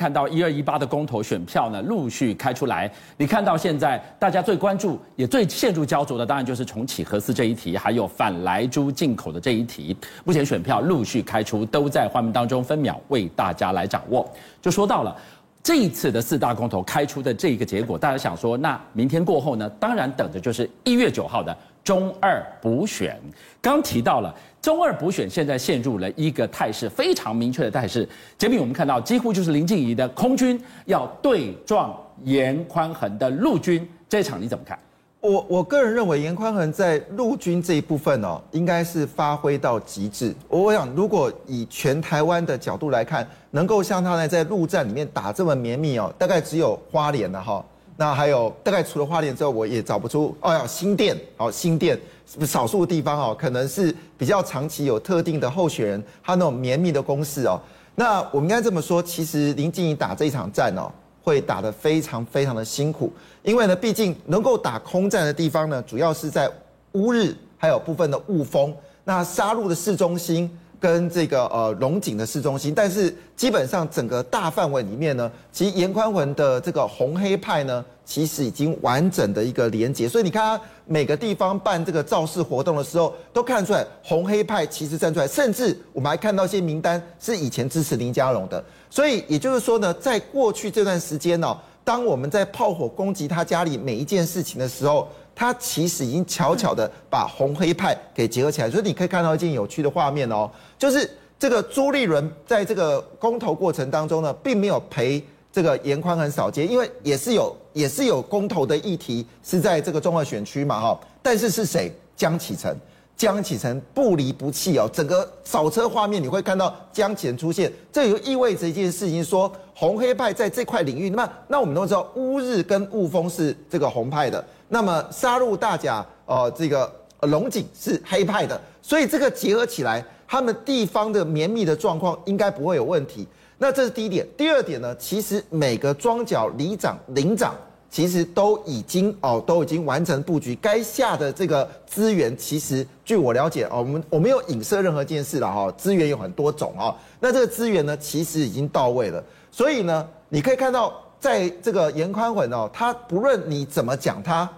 看到一二一八的公投选票呢陆续开出来，你看到现在大家最关注也最陷入焦灼的，当然就是重启核四这一题，还有反莱猪进口的这一题。目前选票陆续开出，都在画面当中分秒为大家来掌握。就说到了这一次的四大公投开出的这一个结果，大家想说，那明天过后呢？当然等的就是一月九号的中二补选。刚提到了。中二补选现在陷入了一个态势非常明确的态势，前面我们看到几乎就是林静怡的空军要对撞严宽恒的陆军，这场你怎么看？我我个人认为严宽恒在陆军这一部分哦，应该是发挥到极致。我想，如果以全台湾的角度来看，能够像他呢在陆战里面打这么绵密哦，大概只有花莲了哈。那还有大概除了花莲之后，我也找不出哦，要新店哦，新店。少数地方哦，可能是比较长期有特定的候选人，他那种绵密的攻势哦。那我们应该这么说，其实林静仪打这一场战哦，会打得非常非常的辛苦，因为呢，毕竟能够打空战的地方呢，主要是在乌日，还有部分的雾峰，那沙鹿的市中心跟这个呃龙井的市中心，但是基本上整个大范围里面呢，其实颜宽恒的这个红黑派呢。其实已经完整的一个连结，所以你看他每个地方办这个造势活动的时候，都看出来红黑派其实站出来，甚至我们还看到一些名单是以前支持林佳龙的。所以也就是说呢，在过去这段时间呢，当我们在炮火攻击他家里每一件事情的时候，他其实已经悄悄的把红黑派给结合起来。所以你可以看到一件有趣的画面哦，就是这个朱立伦在这个公投过程当中呢，并没有陪。这个严宽恒扫街，因为也是有也是有公投的议题是在这个中二选区嘛哈，但是是谁？江启臣，江启臣不离不弃哦，整个扫车画面你会看到江启臣出现，这就意味着一件事情，说红黑派在这块领域，那么那我们都知道乌日跟雾峰是这个红派的，那么沙鹿大甲呃这个龙井是黑派的，所以这个结合起来，他们地方的绵密的状况应该不会有问题。那这是第一点，第二点呢？其实每个庄脚里长、领长，其实都已经哦，都已经完成布局，该下的这个资源，其实据我了解哦，我们我没有影射任何一件事了哈。资源有很多种哦，那这个资源呢，其实已经到位了。所以呢，你可以看到，在这个颜宽恒哦，他不论你怎么讲他，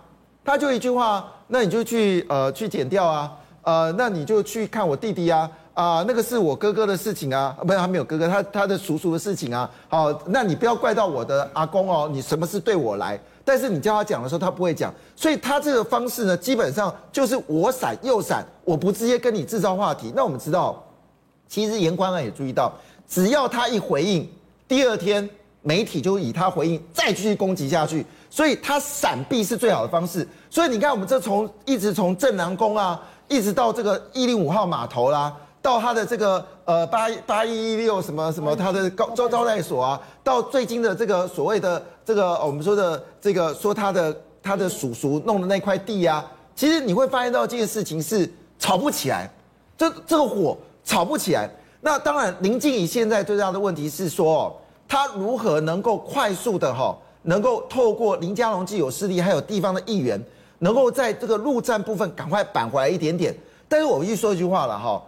他就一句话，那你就去呃去剪掉啊，呃，那你就去看我弟弟啊。啊、那个是我哥哥的事情啊，不是他没有哥哥，他他的叔叔的事情啊。好、那你不要怪到我的阿公哦，你什么事对我来？但是你叫他讲的时候，他不会讲，所以他这个方式呢，基本上就是我闪又闪，我不直接跟你制造话题。那我们知道，其实严宽恒也注意到，只要他一回应，第二天媒体就以他回应再继续攻击下去，所以他闪避是最好的方式。所以你看，我们这从一直从镇南宫啊，一直到这个一零五号码头啦。到他的这个呃八八一一六什么什么他的高招招待所啊，到最近的这个所谓的这个我们说的这个说他的他的叔叔弄的那块地啊，其实你会发现到这件事情是吵不起来，这这个火吵不起来。那当然林静仪现在最大的问题是说哦，他如何能够快速的哈，能够透过林佳龙既有势力还有地方的议员，能够在这个陆战部分赶快扳回来一点点。但是我必须说一句话了哈。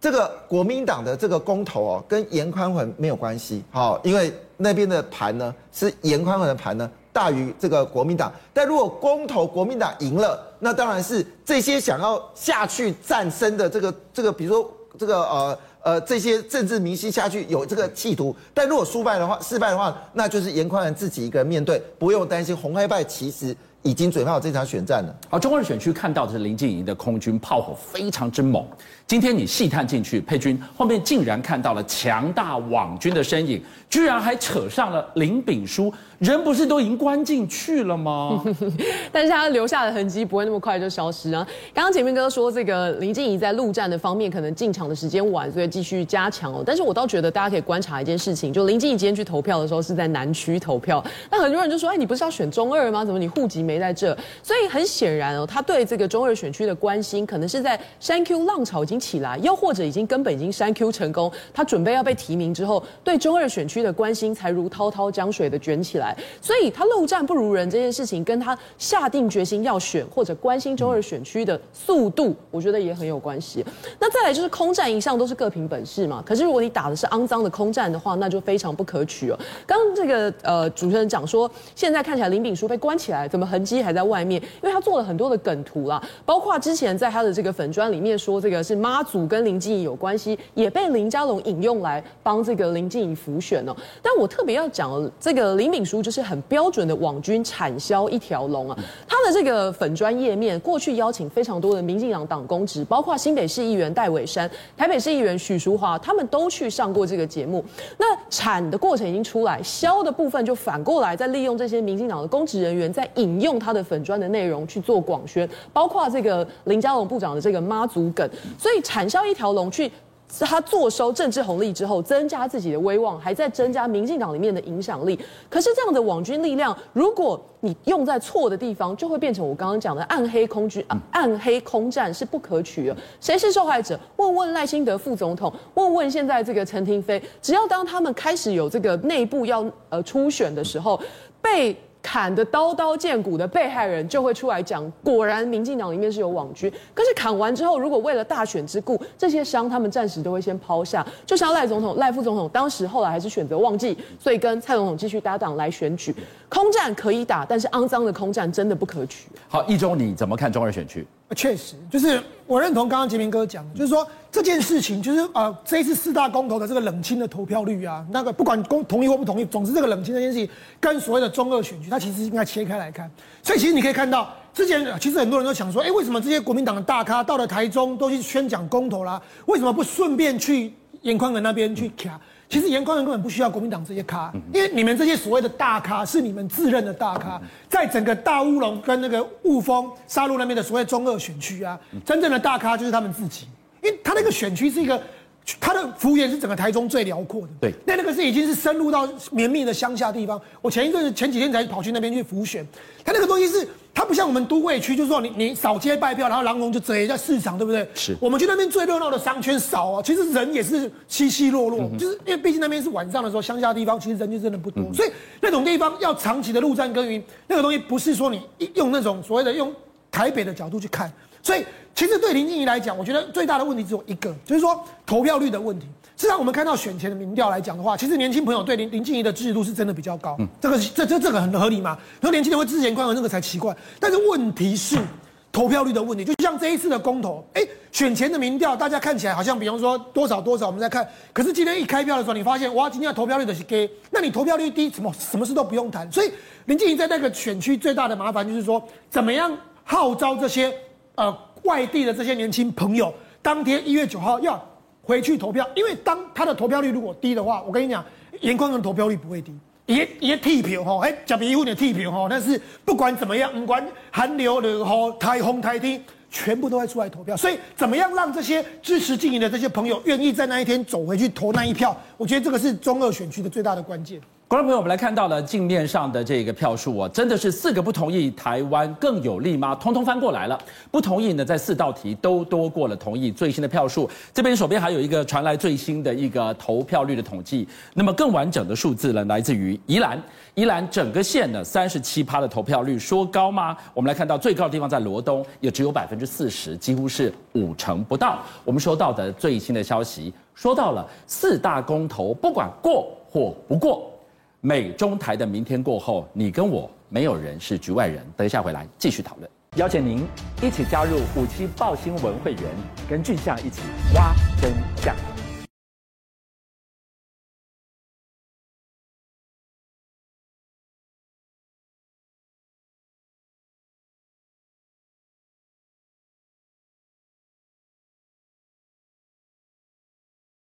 这个国民党的这个公投哦，跟颜宽恒没有关系，好，因为那边的盘呢是颜宽恒的盘呢大于这个国民党。但如果公投国民党赢了，那当然是这些想要下去战争的这个这个，比如说这个呃呃这些政治明星下去有这个企图。但如果输败的话，失败的话，那就是严宽仁自己一个人面对，不用担心红黑败其实。已经准备好这场选战了。好，中二选区看到的是林静怡的空军炮火非常之猛。今天你细探进去，佩君后面竟然看到了强大网军的身影，居然还扯上了林炳书，人不是都已经关进去了吗？但是他留下的痕迹不会那么快就消失啊。刚刚前面哥说这个林静怡在陆战的方面可能进场的时间晚，所以继续加强哦。但是我倒觉得大家可以观察一件事情，就林静怡今天去投票的时候是在南区投票，那很多人就说，哎，你不是要选中二吗？怎么你户籍没？没在这，所以很显然哦，他对这个中二选区的关心，可能是在删 Q 浪潮已经起来，又或者已经根本已经删 Q 成功，他准备要被提名之后，对中二选区的关心才如滔滔江水的卷起来。所以他陆战不如人这件事情，跟他下定决心要选或者关心中二选区的速度，我觉得也很有关系。那再来就是空战一向都是各凭本事嘛，可是如果你打的是肮脏的空战的话，那就非常不可取哦。刚这个呃主持人讲说，现在看起来林炳书被关起来，怎么很迹还在外面？因为他做了很多的梗图啦，包括之前在他的这个粉砖里面说这个是妈祖跟林静怡有关系，也被林佳龙引用来帮这个林静怡浮选哦。但我特别要讲，这个林敏书就是很标准的网军产销一条龙啊。他的这个粉砖页面过去邀请非常多的民进党党公职，包括新北市议员戴伟山、台北市议员许淑华，他们都去上过这个节目。那产的过程已经出来，销的部分就反过来再利用这些民进党的公职人员，在引用用他的粉砖的内容去做广宣，包括这个林佳龙部长的这个妈祖梗，所以产销一条龙去。他坐收政治红利之后，增加自己的威望，还在增加民进党里面的影响力。可是这样的网军力量，如果你用在错的地方，就会变成我刚刚讲的暗黑空军、暗黑空战，是不可取的。谁是受害者？问问赖清德副总统，问问现在这个陈廷飞。只要当他们开始有这个内部要呃初选的时候，被。砍得刀刀见骨的被害人就会出来讲，果然民进党里面是有网军。可是砍完之后，如果为了大选之故，这些伤他们暂时都会先抛下。就像赖总统、赖副总统当时后来还是选择忘记，所以跟蔡总统继续搭档来选举。空战可以打，但是肮脏的空战真的不可取。好，一中你怎么看中二选区？确实，就是我认同刚刚杰明哥讲，就是说这件事情，就是呃，这一次四大公投的这个冷清的投票率啊，那个不管公同意或不同意，总之这个冷清这件事情，跟所谓的中二选区，它其实应该切开来看。所以其实你可以看到，之前其实很多人都想说，哎，为什么这些国民党的大咖到了台中都去宣讲公投啦？为什么不顺便去颜宽恒那边去卡？其实严宽恒根本不需要国民党这些咖，因为你们这些所谓的大咖是你们自认的大咖，在整个大乌龙跟那个雾峰沙鹿那边的所谓中二选区啊，真正的大咖就是他们自己，因为他那个选区是一个。他的幅员是整个台中最辽阔的，对，那那个是已经是深入到绵密的乡下地方。我前一阵子前几天才跑去那边去辅选，他那个东西是它不像我们都会区，就是说你你扫街拜票，然后狼龙就贼在市场，对不对？是。我们去那边最热闹的商圈少啊，其实人也是稀稀落落，嗯、就是因为毕竟那边是晚上的时候，乡下地方其实人就真的不多，嗯、所以那种地方要长期的陆战耕耘，那个东西不是说你用那种所谓的用台北的角度去看。所以，其实对林静怡来讲，我觉得最大的问题只有一个，就是说投票率的问题。事实上，我们看到选前的民调来讲的话，其实年轻朋友对林林静怡的支持度是真的比较高。嗯，这个这这这个很合理嘛？然后年轻人会支持严宽恒，那个才奇怪。但是问题是投票率的问题，就像这一次的公投，哎，选前的民调大家看起来好像，比方说多少多少，我们在看。可是今天一开票的时候，你发现哇，今天的投票率的是给，那你投票率低，什么什么事都不用谈。所以林静怡在那个选区最大的麻烦就是说，怎么样号召这些。呃，外地的这些年轻朋友，当天一月九号要回去投票，因为当他的投票率如果低的话，我跟你讲，严宽的投票率不会低，也也铁票哈，哎，假比一户的替票哈，但是不管怎么样，不管寒流热雨台风台风，全部都会出来投票，所以怎么样让这些支持静仪的这些朋友愿意在那一天走回去投那一票，我觉得这个是中二选区的最大的关键。观众朋友，我们来看到了镜面上的这个票数啊，真的是四个不同意，台湾更有利吗？通通翻过来了，不同意呢，在四道题都多过了同意。最新的票数，这边手边还有一个传来最新的一个投票率的统计。那么更完整的数字呢，来自于宜兰，宜兰整个县呢三十七趴的投票率，说高吗？我们来看到最高的地方在罗东，也只有百分之四十，几乎是五成不到。我们收到的最新的消息，说到了四大公投，不管过或不过。美中台的明天过后，你跟我没有人是局外人。等一下回来继续讨论。邀请您一起加入五七报新闻会员，跟俊相一起挖真相。